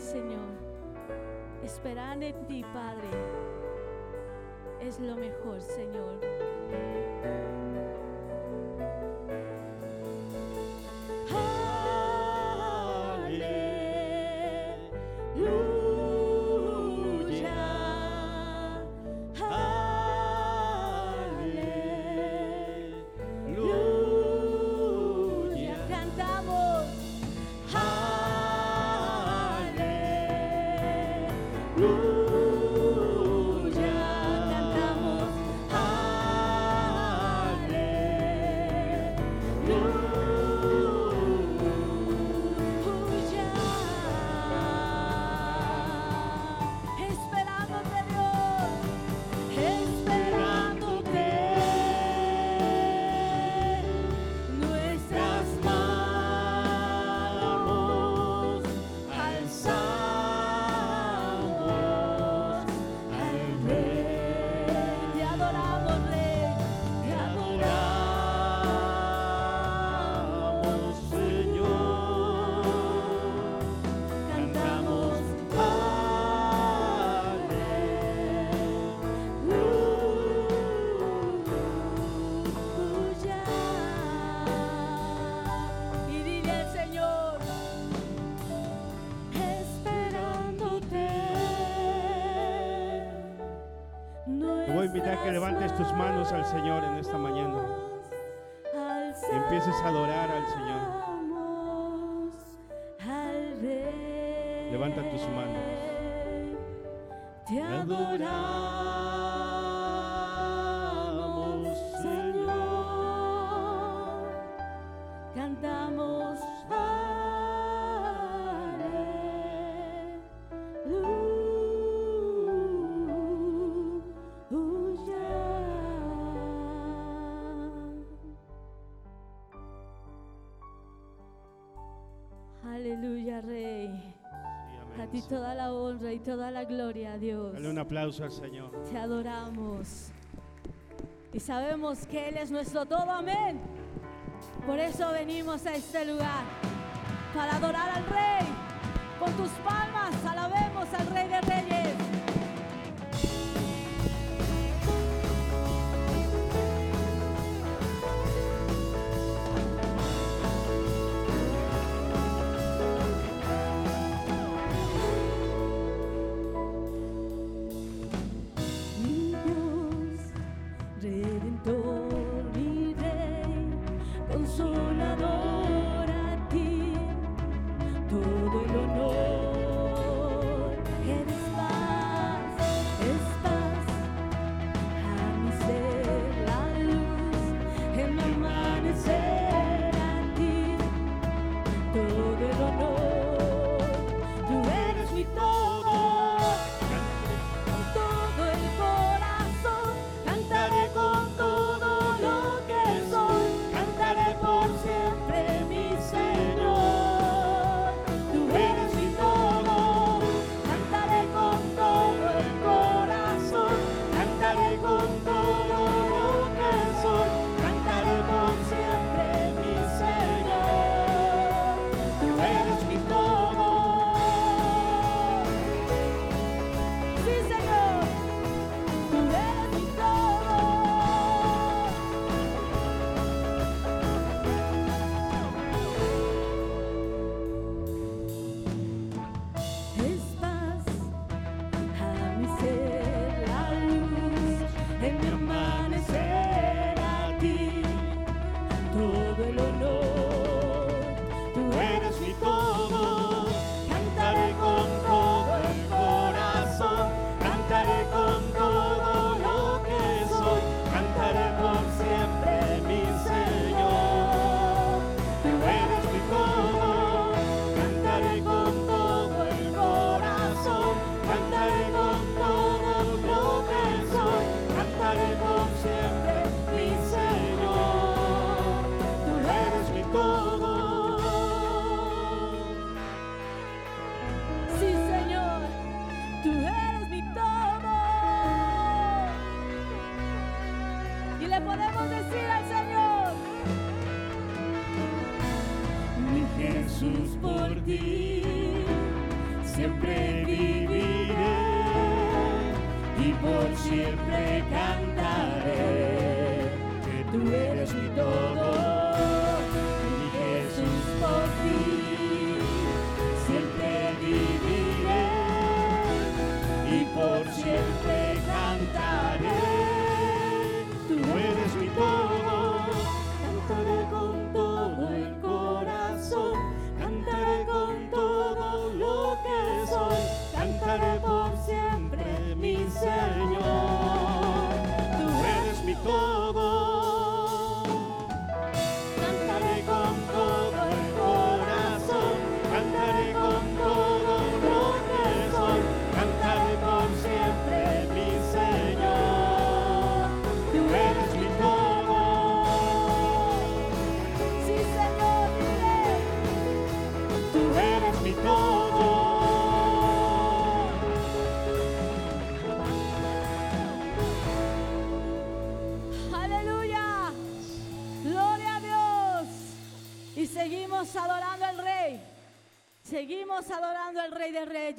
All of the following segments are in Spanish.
Señor. Esperar en ti, Padre, es lo mejor, Señor. Al Señor en esta mañana y empieces a adorar al Señor. Levanta tus manos. Te adoramos, gloria, Dios. Dale un aplauso al Señor. Te adoramos. Y sabemos que Él es nuestro todo, amén. Por eso venimos a este lugar, para adorar al Rey. Con tus palmas alabemos al Rey de Reyes.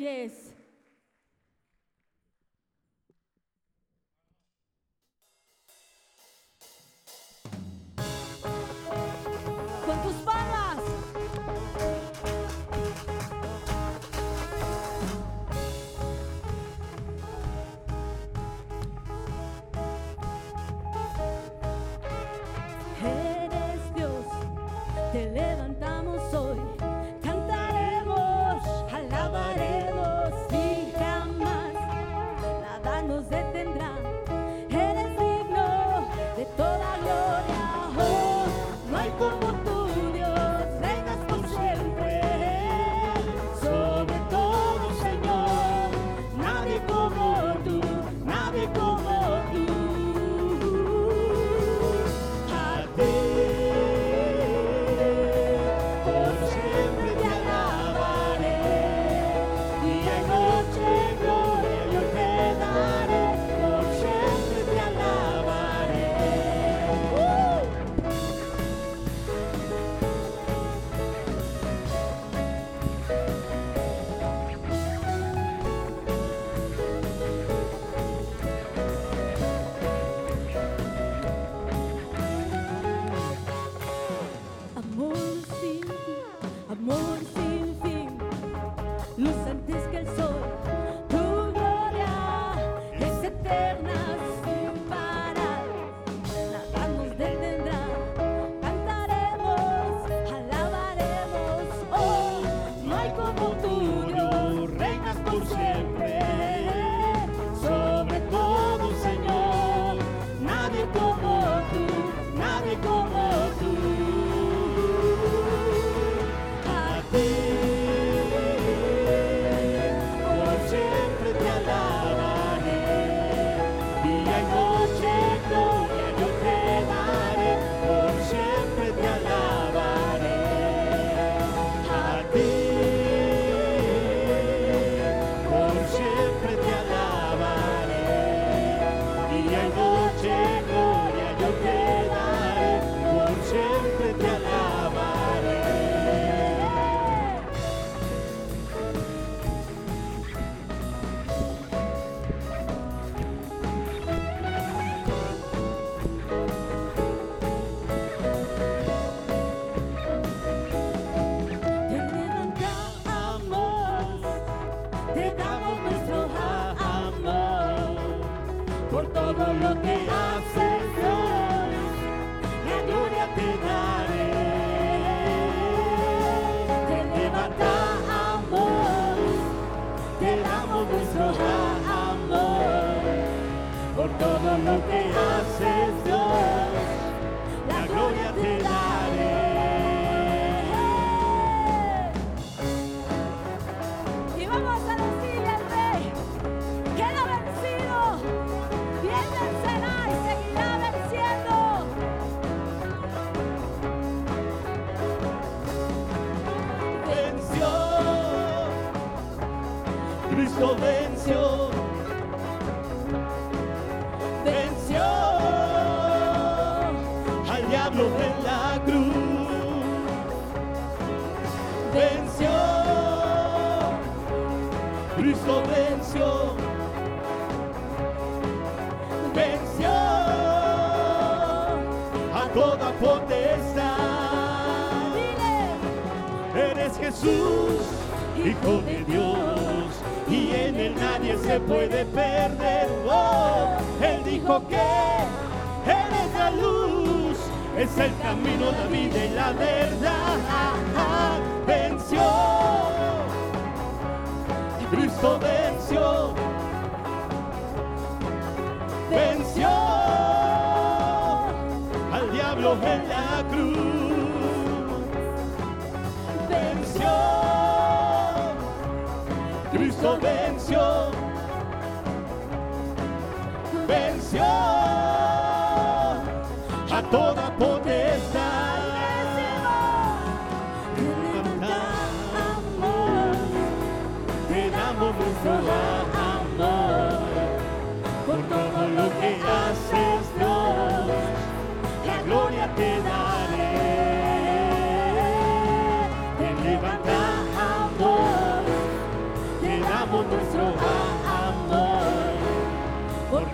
Rey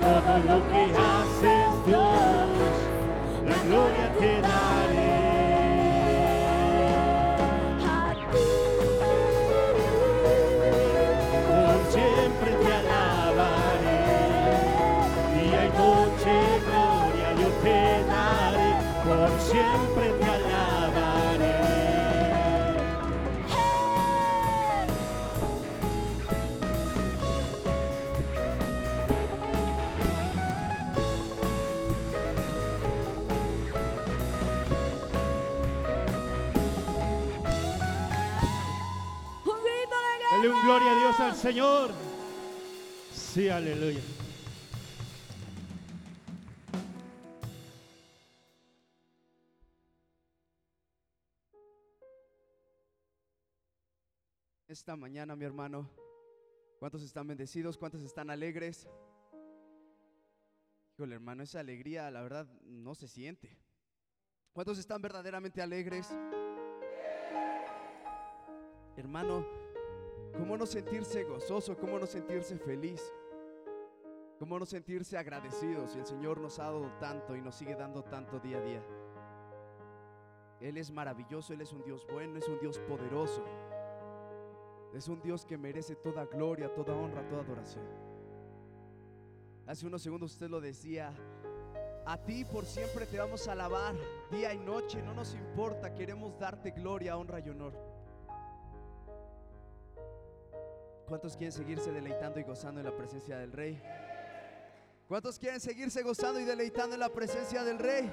todo lo que haces, Dios. La gloria te daré. Señor. Sí, aleluya. Esta mañana, mi hermano, ¿cuántos están bendecidos? ¿Cuántos están alegres? Híjole, hermano, esa alegría, la verdad, no se siente. ¿Cuántos están verdaderamente alegres? Hermano, ¿cómo no sentirse gozoso? ¿Cómo no sentirse feliz? ¿Cómo no sentirse agradecido si el Señor nos ha dado tanto y nos sigue dando tanto día a día? Él es maravilloso, Él es un Dios bueno, es un Dios poderoso. Es un Dios que merece toda gloria, toda honra, toda adoración. Hace unos segundos usted lo decía, a ti por siempre te vamos a alabar, día y noche, no nos importa, queremos darte gloria, honra y honor. ¿Cuántos quieren seguirse deleitando y gozando en la presencia del Rey? ¿Cuántos quieren seguirse gozando y deleitando en la presencia del Rey?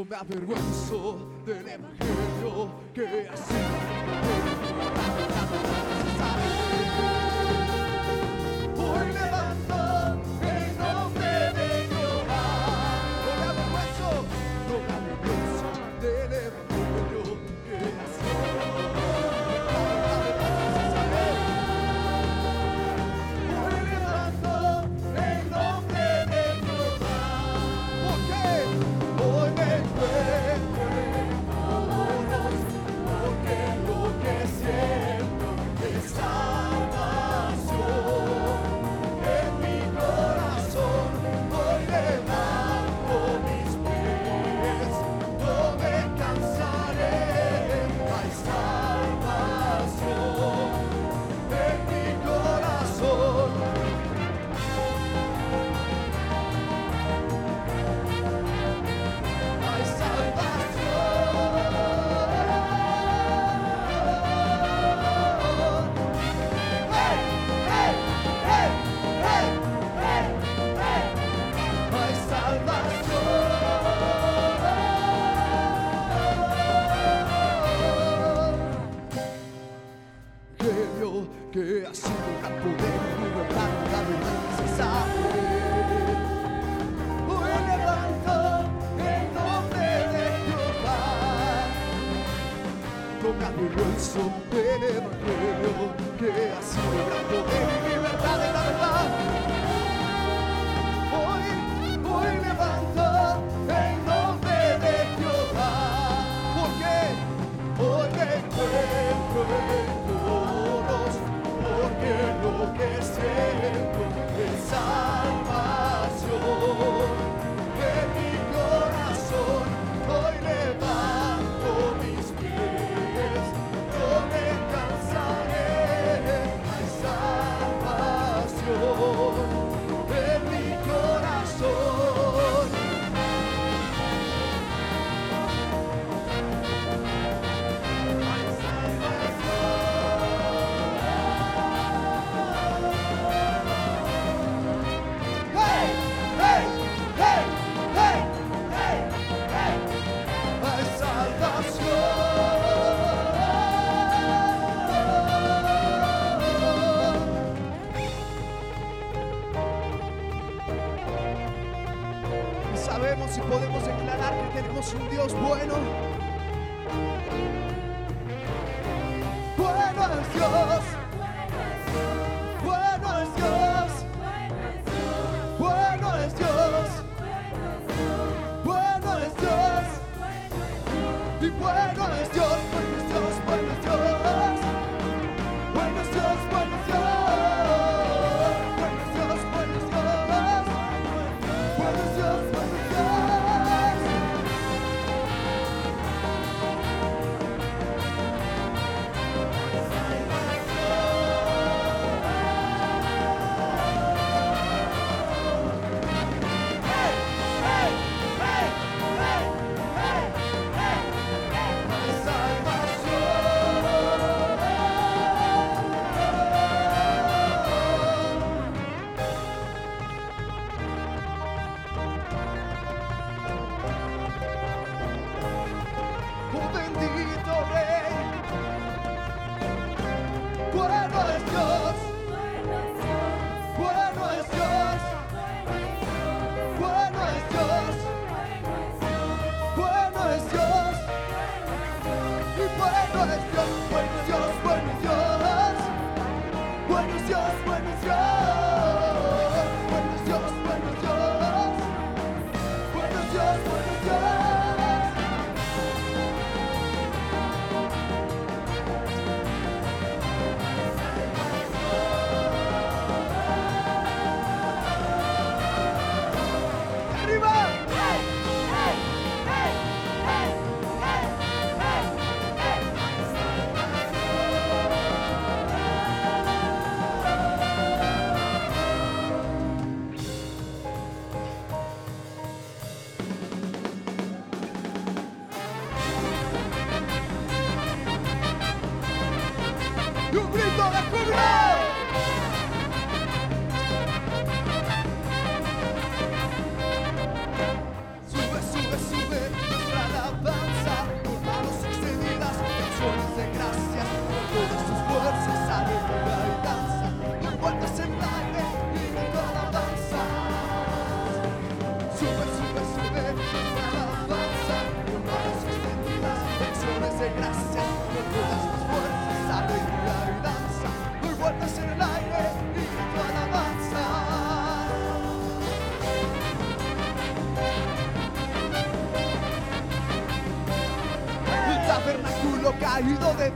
No me avergüenzo del evangelio que ha sido. Con la en su evangelio que ha sido gran poder. canción.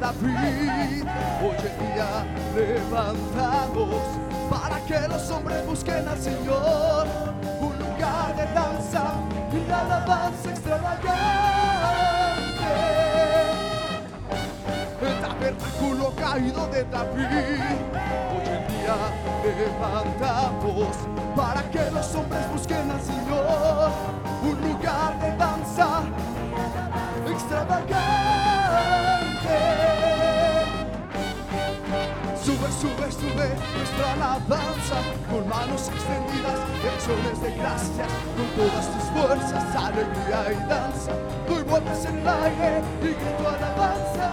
David, hoy en día levantamos para que los hombres busquen al Señor un lugar de danza y de alabanza extravagante. El tabernáculo caído de David, hoy en día levantamos para que los hombres busquen al Señor un lugar de danza extravagante. Sube, sube, nuestra alabanza con manos extendidas, acciones de gracias, con todas tus fuerzas, alegría y danza. Doy vueltas en el aire y grito alabanzas.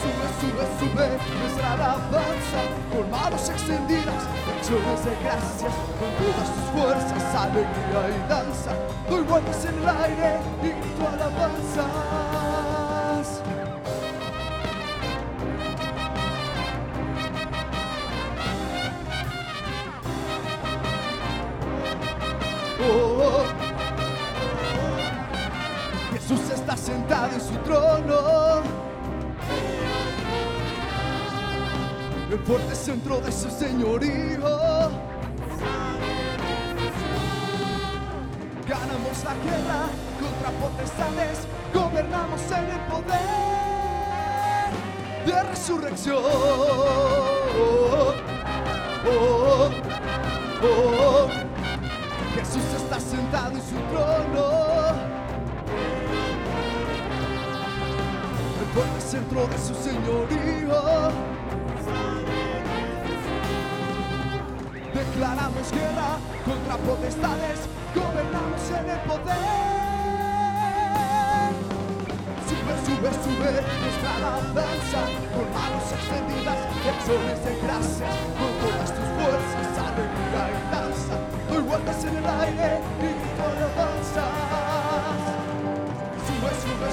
Sube, sube, sube nuestra alabanza con manos extendidas, acciones de gracias, con todas tus fuerzas, alegría y danza. Doy vueltas en el aire y grito alabanzas. Sentado en su trono. El fuerte centro de su señorío. Ganamos la guerra contra potestades, gobernamos en el poder de resurrección. Oh, oh, oh. Jesús está sentado en su trono. El fuerte centro de su señorío. Declaramos guerra contra potestades, gobernamos en el poder. Sube, sube, sube nuestra alabanza con manos extendidas, acciones de gracias, con todas tus fuerzas, alegría y danza. Doy vueltas en el aire y grito alabanzas.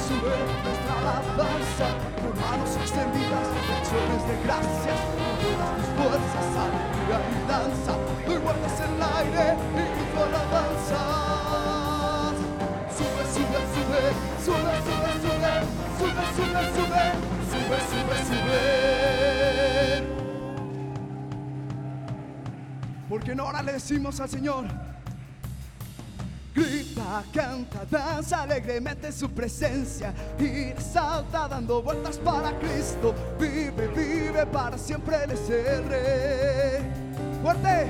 Sube, nuestra alabanza con manos extendidas, acciones de gracias, con todas tus fuerzas, alegría y danza. Vueltas en el aire y grito alabanzas. Sube, sube, sube, sube, sube, sube, sube, sube, sube, sube, sube, sube. Porque no ahora le decimos al Señor. Grita, canta, danza alegremente en su presencia y salta dando vueltas para Cristo. Vive, vive para siempre el Rey. Fuerte.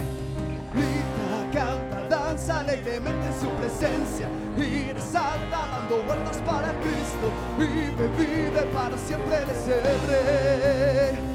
Grita, canta, danza alegremente en su presencia y salta dando vueltas para Cristo. Vive, vive para siempre Él es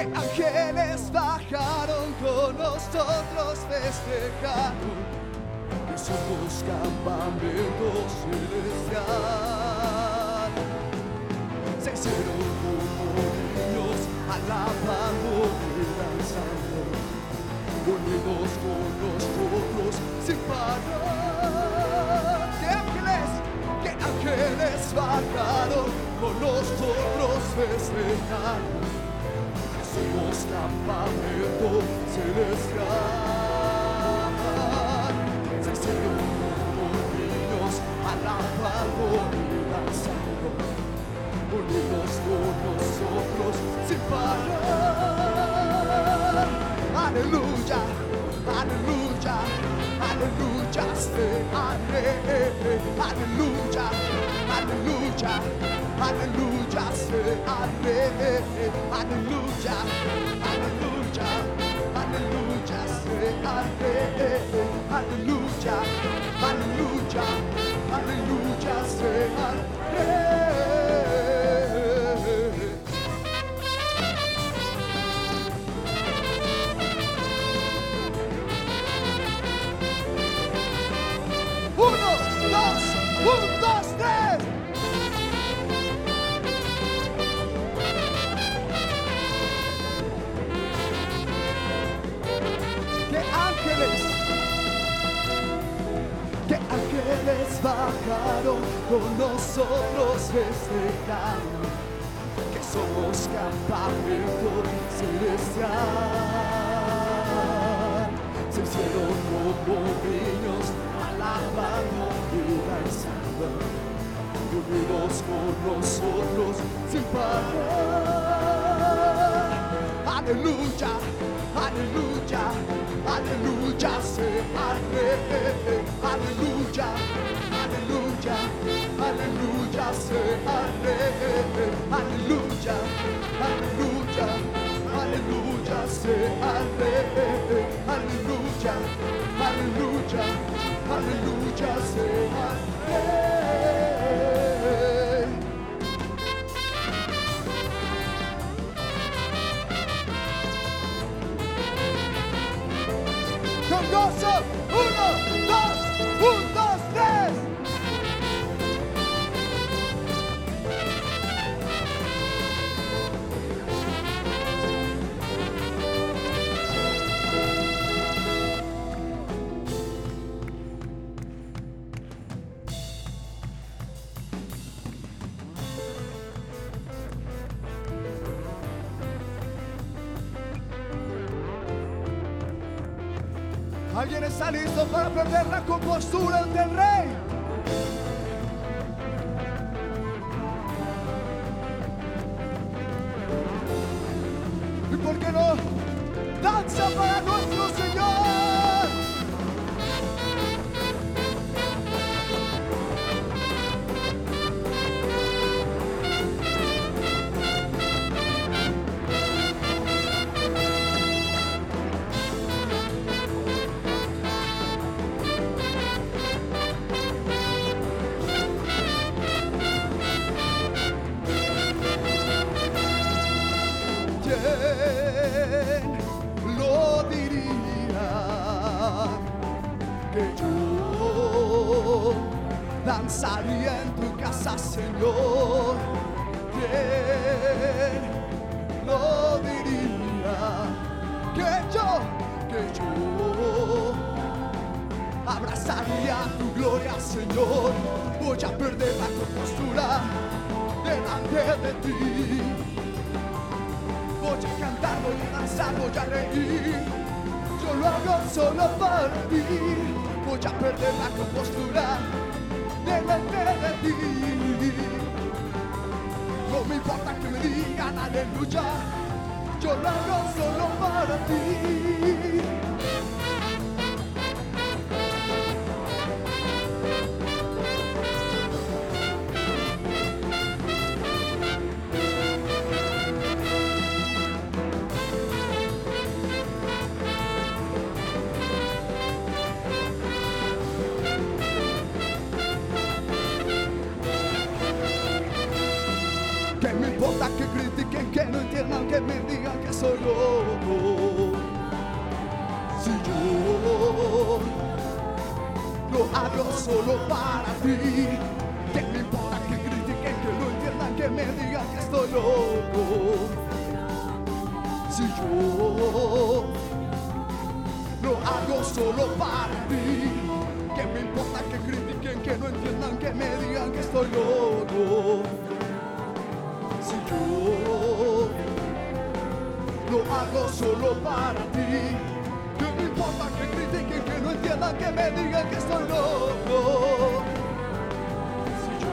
ángeles bajaron con nosotros festejaron somos campamento celestial. Se hicieron como niños alabando y danzando, unidos con nosotros sin parar. ¡Qué ángeles! ¡Qué ángeles bajaron con nosotros festejaron! Somos campamento celestial. Se hicieron como niños alabando y danzando, unidos con nosotros sin parar. Aleluya, aleluya, aleluya, se aleluya, aleluya. Aleluya, say aleluya, aleluya, aleluya, aleluya, say aleluya, aleluya, aleluya, aleluya, say aleluya. Nosotros festejaron! Que somos campamento celestial. Se hicieron como niños alabando y danzando. Unidos con nosotros sin parar. Aleluya, aleluya, aleluya, se aleluya, aleluya, aleluya, se aleluya, aleluya, aleluya, aleluya, se aleluya, aleluya, aleluya, aleluya, se aleluya. con gozo. Señor? ¿Quién lo diría que yo, que yo abrazaría tu gloria, Señor? Voy a perder la compostura delante de ti. Voy a cantar, voy a danzar, voy a reír. Yo lo hago solo para ti. Voy a perder la compostura delante de ti. Que digan aleluya. Yo lo hago solo para ti. solo, Señor. Lo hablo solo para ti. Que me importa que critiquen, que no entiendan, que me digan que estoy loco. Si yo Lo hago solo para ti. Que me importa que critiquen, que no entiendan, que me digan que estoy loco. Hago solo para ti. ¿Qué me importa que critiquen, que no entiendan, que me digan que estoy loco? Si yo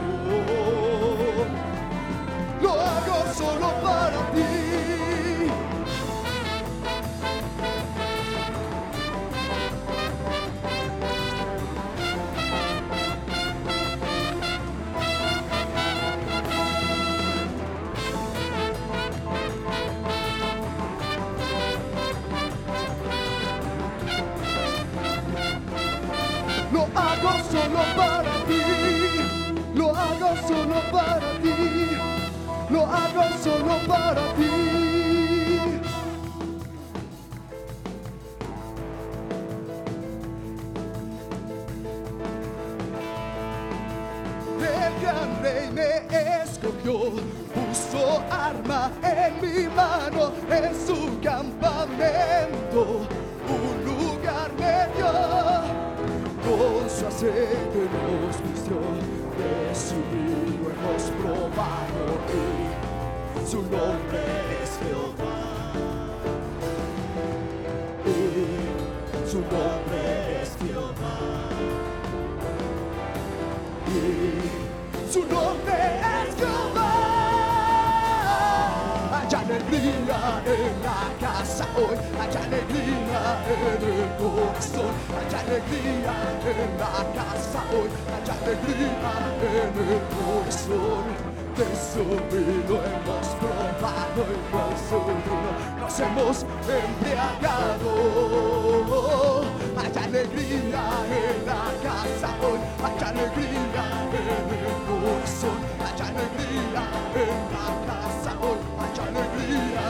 lo hago solo para ti. Solo para ti. Su nombre es Jehová. Y su nombre es Jehová. Y su nombre es Jehová. Hay alegría en la casa hoy, hay alegría en el corazón, hay alegría en la casa hoy, hay alegría en el corazón. De su vino hemos nos hemos embriagado. Hay alegría en la casa hoy, hay alegría en el corazón, hay alegría en la casa hoy, hay alegría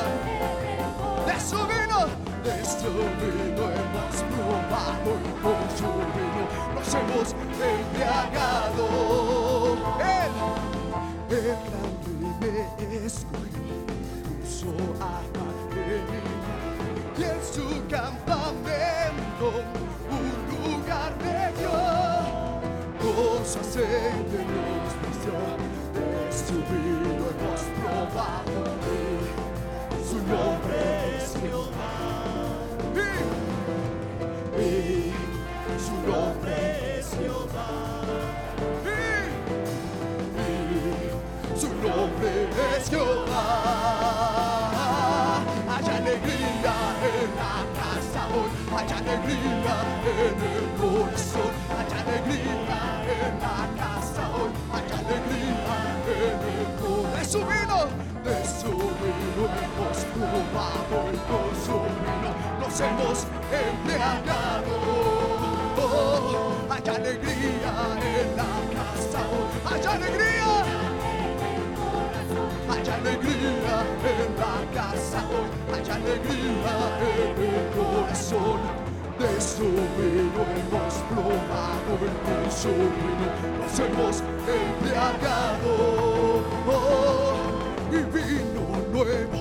de su vino, de su vino hemos probado y con su vino nos hemos embriagado. Él, el gran rey me puso arma mano, y en su campamento un lugar me dio. Con su aceite nos vistió, de su vino hemos probado su nombre es Jehová. Y, su nombre es Jehová. Su nombre es Jehová. Alegría en la casa hoy, hay alegría en el corazón, hay alegría en la casa hoy, hay alegría en el corazón. De su vino, de su vino hemos probado y con su vino nos hemos embriagado. Oh, hay alegría en la casa hoy, hay alegría. Hay alegría en la casa hoy, hay alegría en el corazón. De su vino hemos con su vino nos hemos embriagado. Oh, y vino nuevo,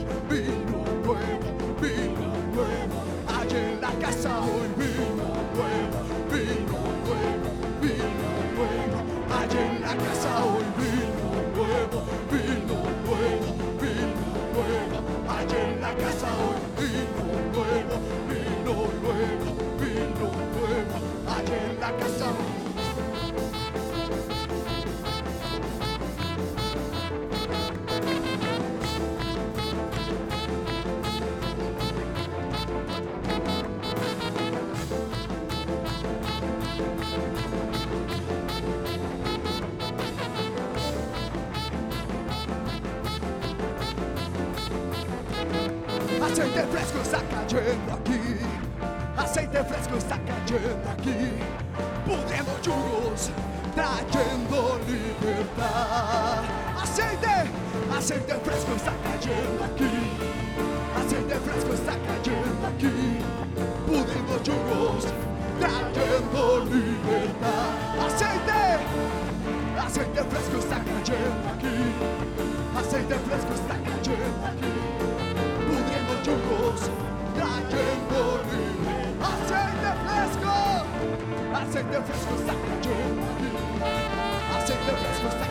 Aceite fresco está cayendo aquí. Aceite fresco está cayendo aquí. Pudriendo yugos, trayendo libertad. Aceite, aceite fresco está cayendo aquí. Aceite fresco está cayendo aquí. Pudriendo yugos, trayendo libertad. Aceite fresco está cayendo aquí. Aceite fresco está Aceite fresco está cayendo aquí. Aceite fresco está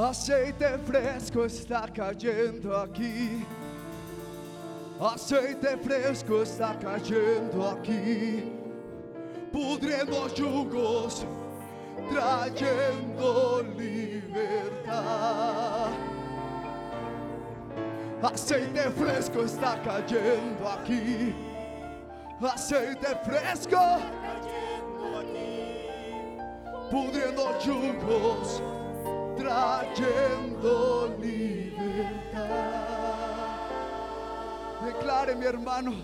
Aceite fresco está cayendo aquí. Aceite fresco está cayendo aquí. Pudriendo yugos, trayendo libertad. Aceite fresco está cayendo aquí. Aceite fresco. Pudriendo yugos trayendo libertad. Declare mi hermano,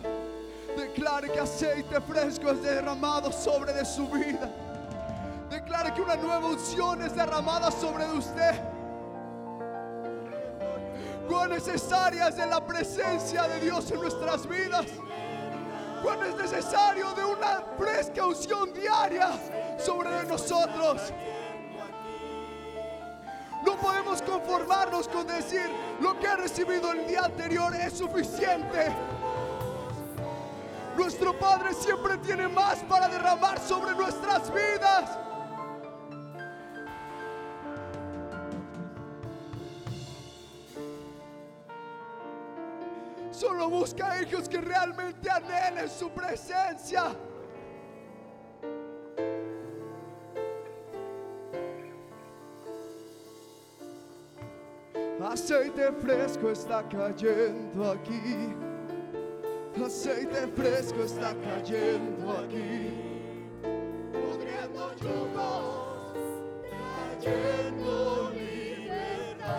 declare que aceite fresco es derramado sobre de su vida. Declare que una nueva unción es derramada sobre de usted. Cuán necesaria es la presencia de Dios en nuestras vidas. Cuán es necesario de una fresca unción diaria sobre de nosotros. No podemos conformarnos con decir lo que he recibido el día anterior es suficiente. Nuestro Padre siempre tiene más para derramar sobre nuestras vidas. Solo busca hijos que realmente anhelen su presencia. Aceite fresco está cayendo aquí. Aceite fresco está cayendo aquí. Pudriendo yugos, trayendo libertad.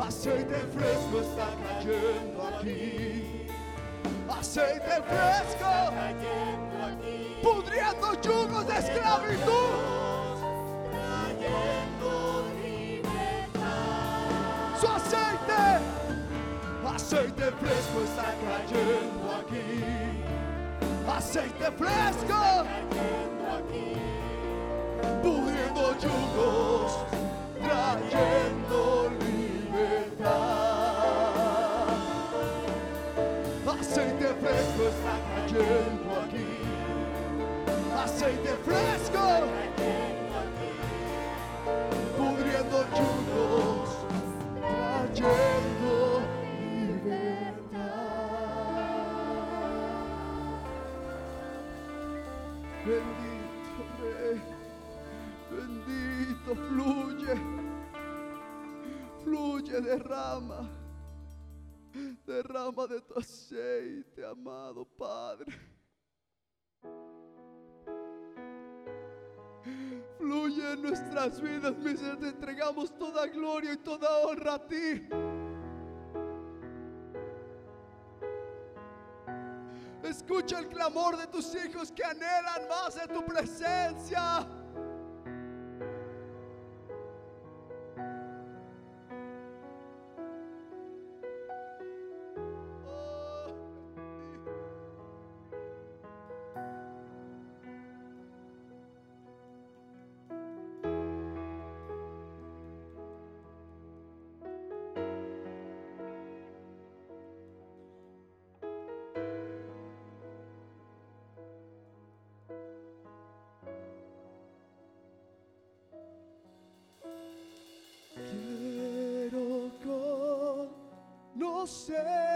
Aceite fresco está cayendo aquí. Aceite fresco. Pudriendo yugos de esclavitud. Aceite fresco está cayendo aquí. Aceite fresco. Pudriendo yugos, trayendo libertad. Aceite fresco está cayendo aquí. Aceite fresco. Pudriendo yugos trayendo fluye, fluye, derrama, derrama de tu aceite, amado Padre. Fluye en nuestras vidas mientras te entregamos toda gloria y toda honra a ti. Escucha el clamor de tus hijos que anhelan más de tu presencia. você.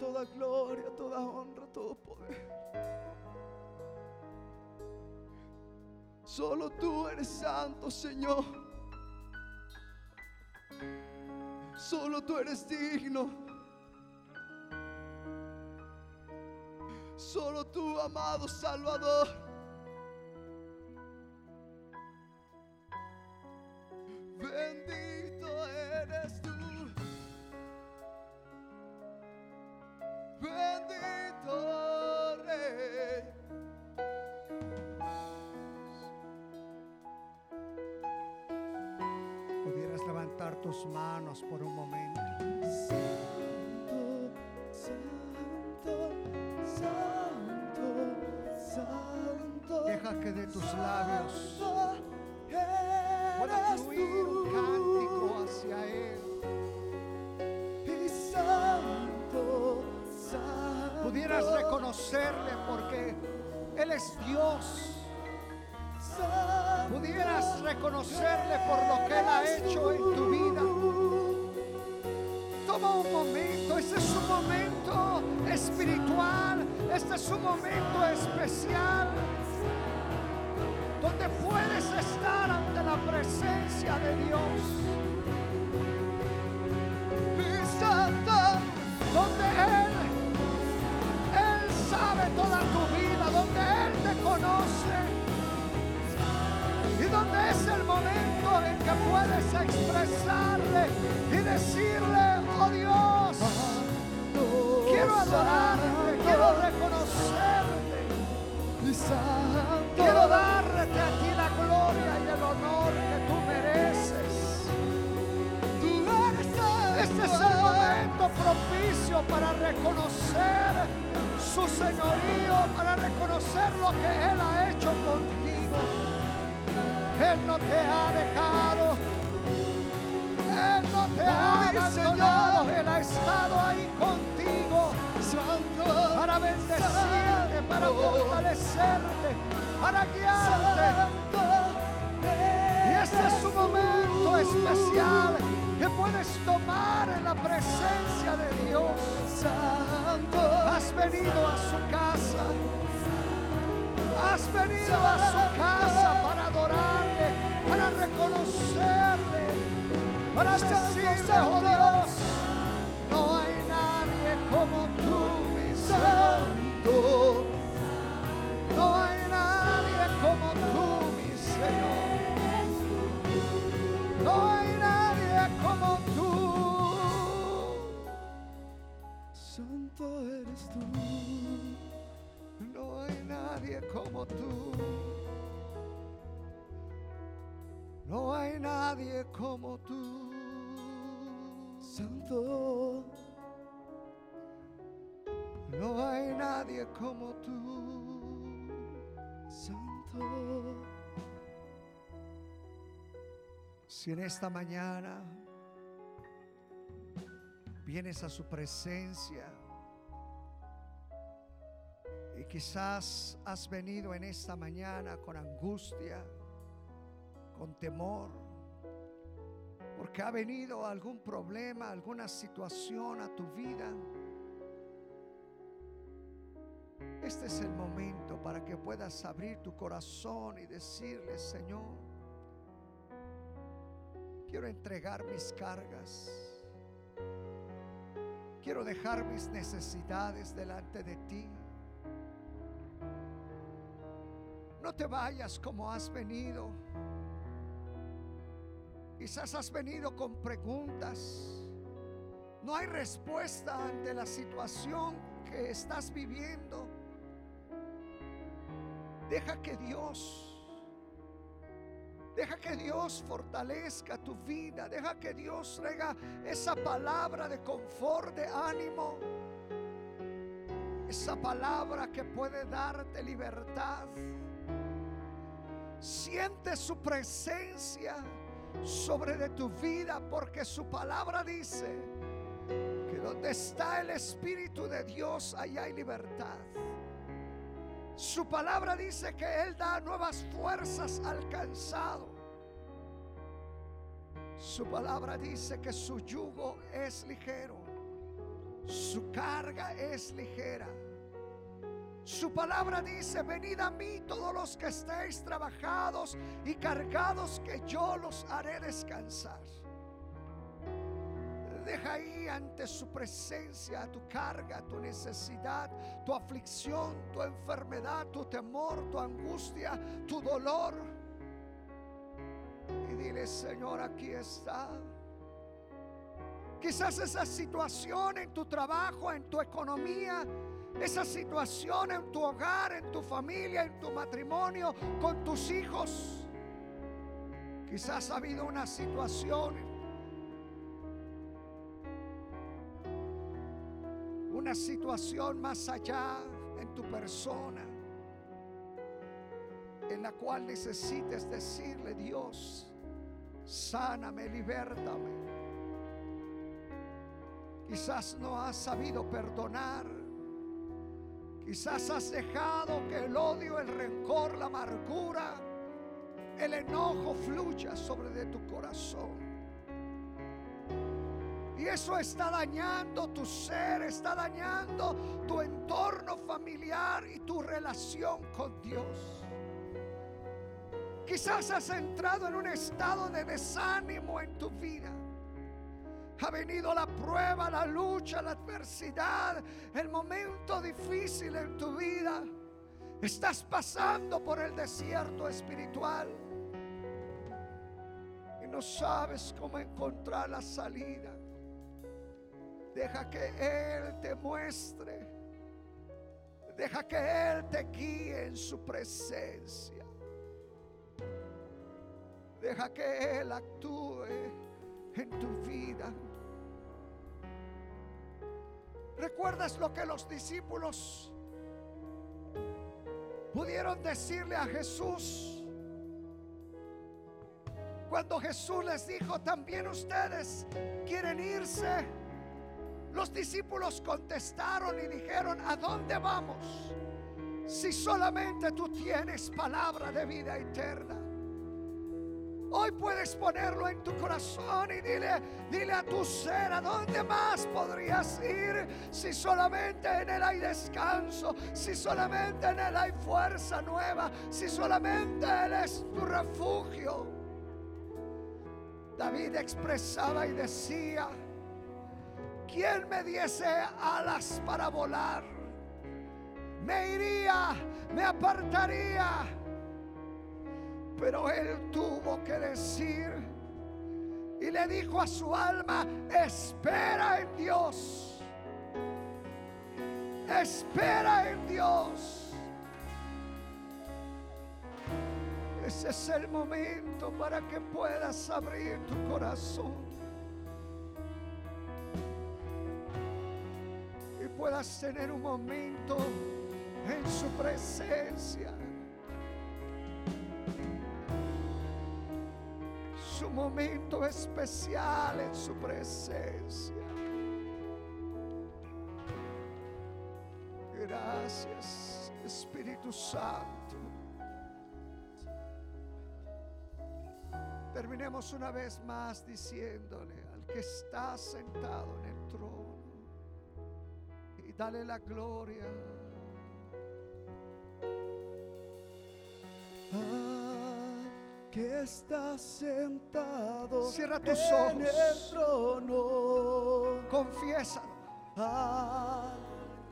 Toda gloria, toda honra, todo poder. Solo tú eres santo, Señor. Solo tú eres digno. Solo tú, amado Salvador. Por un momento. Santo, santo, santo, santo. Deja que de tus labios pueda fluir un cántico hacia Él. Y santo, santo. Pudieras reconocerle porque Él es Dios. Pudieras reconocerle por lo que Él ha hecho en tu vida. Toma un momento, este es un momento espiritual, este es un momento especial, donde puedes estar ante la presencia de Dios, santo. donde Él, Él sabe toda tu vida, donde Él te conoce. Y donde es el momento en que puedes expresarle y decirle, quiero reconocerte, santo. quiero darte a ti la gloria y el honor que tú mereces. Tú eres. Este es el momento propicio para reconocer su señorío, para reconocer lo que Él ha hecho contigo. Él no te ha dejado. Él no te ha abandonado. Él ha estado ahí contigo Santo. para bendecirte, para fortalecerte, para guiarte. Y este es un momento especial que puedes tomar en la presencia de Dios. Santo. Has venido a su casa. Has venido a su casa para adorarle, para reconocerle, para decirle, oh Dios, no hay nadie como tú, Santo. No hay nadie como tú, mi Señor. No hay nadie como tú. Santo eres tú. No hay nadie como tú. No hay nadie como tú. Santo. No hay nadie como tú. Santo. Si en esta mañana vienes a su presencia y quizás has venido en esta mañana con angustia, con temor, porque ha venido algún problema, alguna situación a tu vida. Este es el momento para que puedas abrir tu corazón y decirle, Señor, quiero entregar mis cargas. Quiero dejar mis necesidades delante de ti. No te vayas como has venido. Quizás has venido con preguntas. No hay respuesta ante la situación que estás viviendo. Deja que Dios Deja que Dios fortalezca tu vida. Deja que Dios traiga esa palabra de confort, de ánimo. esa palabra que puede darte libertad. Siente su presencia sobre de tu vida porque su palabra dice que donde está el Espíritu de Dios, allá hay libertad. Su palabra dice que Él da nuevas fuerzas al cansado. Su palabra dice que su yugo es ligero, su carga es ligera. Su palabra dice, venid a mí todos los que estéis trabajados y cargados, que yo los haré descansar. Deja ahí ante su presencia tu carga, tu necesidad, tu aflicción, tu enfermedad, tu temor, tu angustia, tu dolor. Y dile, Señor, aquí está. Quizás esa situación en tu trabajo, en tu economía, esa situación en tu hogar, en tu familia, en tu matrimonio, con tus hijos. Quizás ha habido una situación una situación más allá en tu persona, en la cual necesites decirle, Dios, sáname, libértame. Quizás no has sabido perdonar. Quizás has dejado que el odio, el rencor, la amargura, el enojo fluya sobre de tu corazón. Y eso está dañando tu ser, está dañando tu entorno familiar y tu relación con Dios. Quizás has entrado en un estado de desánimo en tu vida. Ha venido la prueba, la lucha, la adversidad, el momento difícil en tu vida. Estás pasando por el desierto espiritual y no sabes cómo encontrar la salida. Deja que Él te muestre. Deja que Él te guíe en su presencia. Deja que Él actúe en tu vida. ¿Recuerdas lo que los discípulos pudieron decirle a Jesús? Cuando Jesús les dijo, también ustedes quieren irse. Los discípulos contestaron y dijeron, ¿a dónde vamos? Si solamente tú tienes palabra de vida eterna. Hoy puedes ponerlo en tu corazón y dile, dile a tu ser, ¿a dónde más podrías ir si solamente en Él hay descanso, si solamente en Él hay fuerza nueva, si solamente Él es tu refugio? David expresaba y decía, ¿Quién me diese alas para volar? Me iría, me apartaría. Pero él tuvo que decir y le dijo a su alma, espera en Dios. Espera en Dios. Ese es el momento para que puedas abrir tu corazón. Puedas tener un momento en su presencia. Su momento especial en su presencia. Gracias, Espíritu Santo. Terminemos una vez más diciéndole al que está sentado en Dale la gloria. Ah, que está sentado Cierra tus en ojos. el trono. Confiésalo. Ah,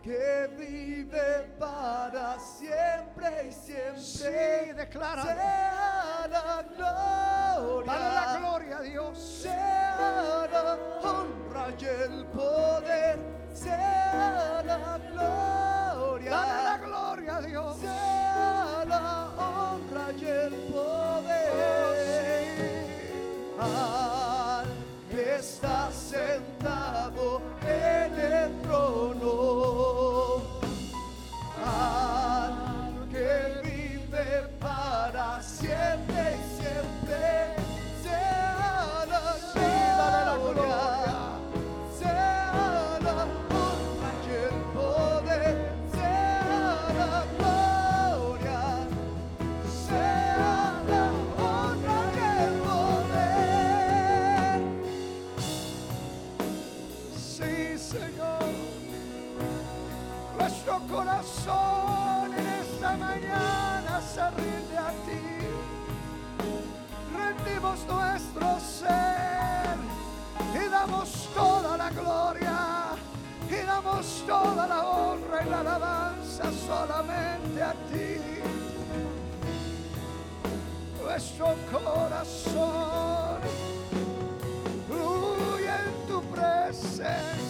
que vive para siempre y siempre. Sí, declara. Sea la gloria. Dale la gloria a Dios. Sea la honra y el poder sea la gloria. Dale la gloria a Dios. Sea la honra y el poder. Al que está sentado en el trono. Nuestro corazón en esta mañana se rinde a ti. Rendimos nuestro ser y damos toda la gloria y damos toda la honra y la alabanza solamente a ti. Nuestro corazón fluye en tu presencia.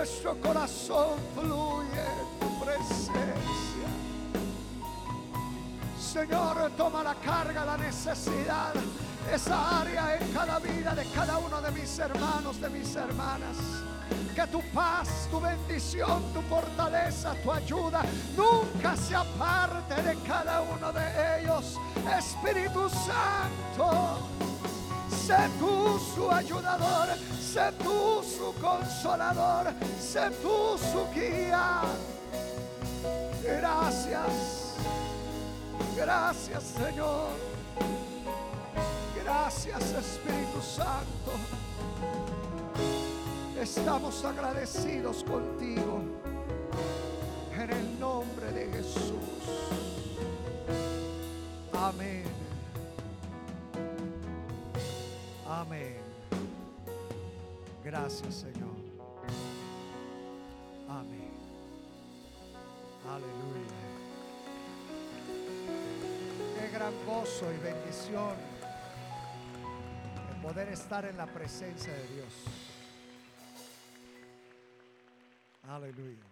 Nuestro corazón fluye tu presencia. Señor, toma la carga, la necesidad, esa área en cada vida de cada uno de mis hermanos, de mis hermanas. Que tu paz, tu bendición, tu fortaleza, tu ayuda nunca se aparte de cada uno de ellos. Espíritu Santo, sé tú su ayudador, sé tú su consolador, sé tú su guía. Gracias, gracias Señor, gracias Espíritu Santo. Estamos agradecidos contigo en el nombre de Jesús. Amén. Amén. Gracias Señor. Amén. Aleluya. Qué gran gozo y bendición el poder estar en la presencia de Dios. Aleluya.